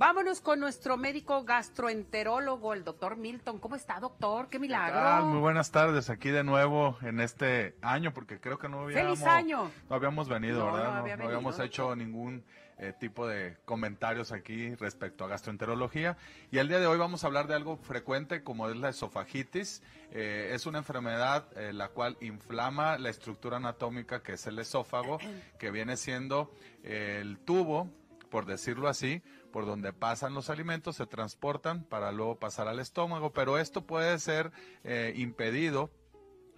Vámonos con nuestro médico gastroenterólogo, el doctor Milton. ¿Cómo está, doctor? ¡Qué milagro! Muy buenas tardes, aquí de nuevo en este año, porque creo que no habíamos, ¡Feliz año! No habíamos venido, No, ¿verdad? no había venido, habíamos ¿no? hecho ningún eh, tipo de comentarios aquí respecto a gastroenterología. Y el día de hoy vamos a hablar de algo frecuente como es la esofagitis. Eh, es una enfermedad eh, la cual inflama la estructura anatómica que es el esófago, que viene siendo eh, el tubo, por decirlo así, por donde pasan los alimentos, se transportan para luego pasar al estómago, pero esto puede ser eh, impedido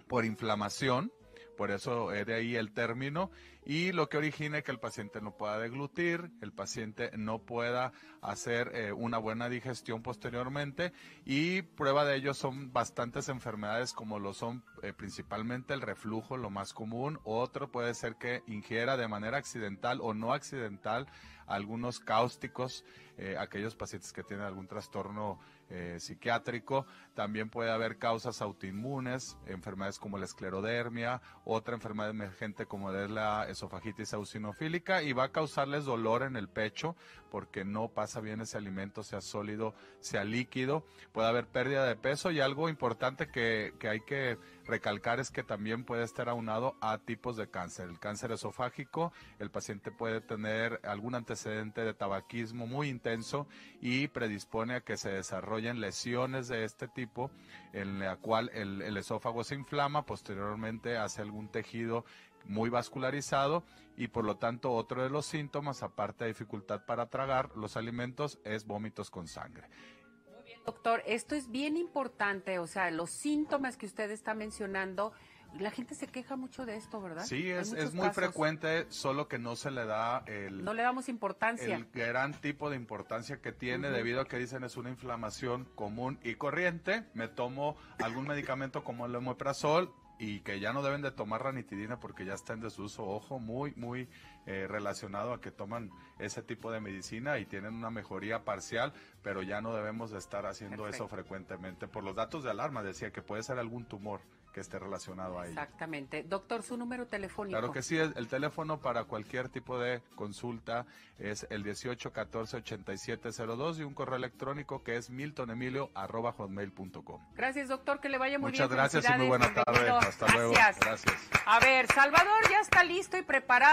por inflamación, por eso es de ahí el término, y lo que origina que el paciente no pueda deglutir, el paciente no pueda hacer eh, una buena digestión posteriormente, y prueba de ello son bastantes enfermedades como lo son eh, principalmente el reflujo, lo más común, otro puede ser que ingiera de manera accidental o no accidental algunos cáusticos, eh, aquellos pacientes que tienen algún trastorno psiquiátrico. También puede haber causas autoinmunes, enfermedades como la esclerodermia, otra enfermedad emergente como es la esofagitis eosinofílica y va a causarles dolor en el pecho porque no pasa bien ese alimento, sea sólido, sea líquido. Puede haber pérdida de peso y algo importante que, que hay que recalcar es que también puede estar aunado a tipos de cáncer. El cáncer esofágico, el paciente puede tener algún antecedente de tabaquismo muy intenso y predispone a que se desarrollen lesiones de este tipo en la cual el, el esófago se inflama, posteriormente hace algún tejido muy vascularizado y por lo tanto otro de los síntomas, aparte de dificultad para tragar los alimentos, es vómitos con sangre. Doctor, esto es bien importante, o sea, los síntomas que usted está mencionando, la gente se queja mucho de esto, ¿verdad? Sí, es, es muy casos. frecuente, solo que no se le da el, No le damos importancia. el gran tipo de importancia que tiene debido a que dicen es una inflamación común y corriente. Me tomo algún medicamento como el omeprazol y que ya no deben de tomar ranitidina porque ya está en desuso. Ojo, muy, muy eh, relacionado a que toman ese tipo de medicina y tienen una mejoría parcial, pero ya no debemos de estar haciendo Perfecto. eso frecuentemente. Por los datos de alarma decía que puede ser algún tumor que esté relacionado a ello. Exactamente. Doctor, su número telefónico. Claro que sí, el, el teléfono para cualquier tipo de consulta es el 18 14 87 02 y un correo electrónico que es miltonemilio.com. Gracias, doctor, que le vaya muy Muchas bien. gracias y muy buena tarde. Hasta luego. Gracias. A ver, Salvador ya está listo y preparado.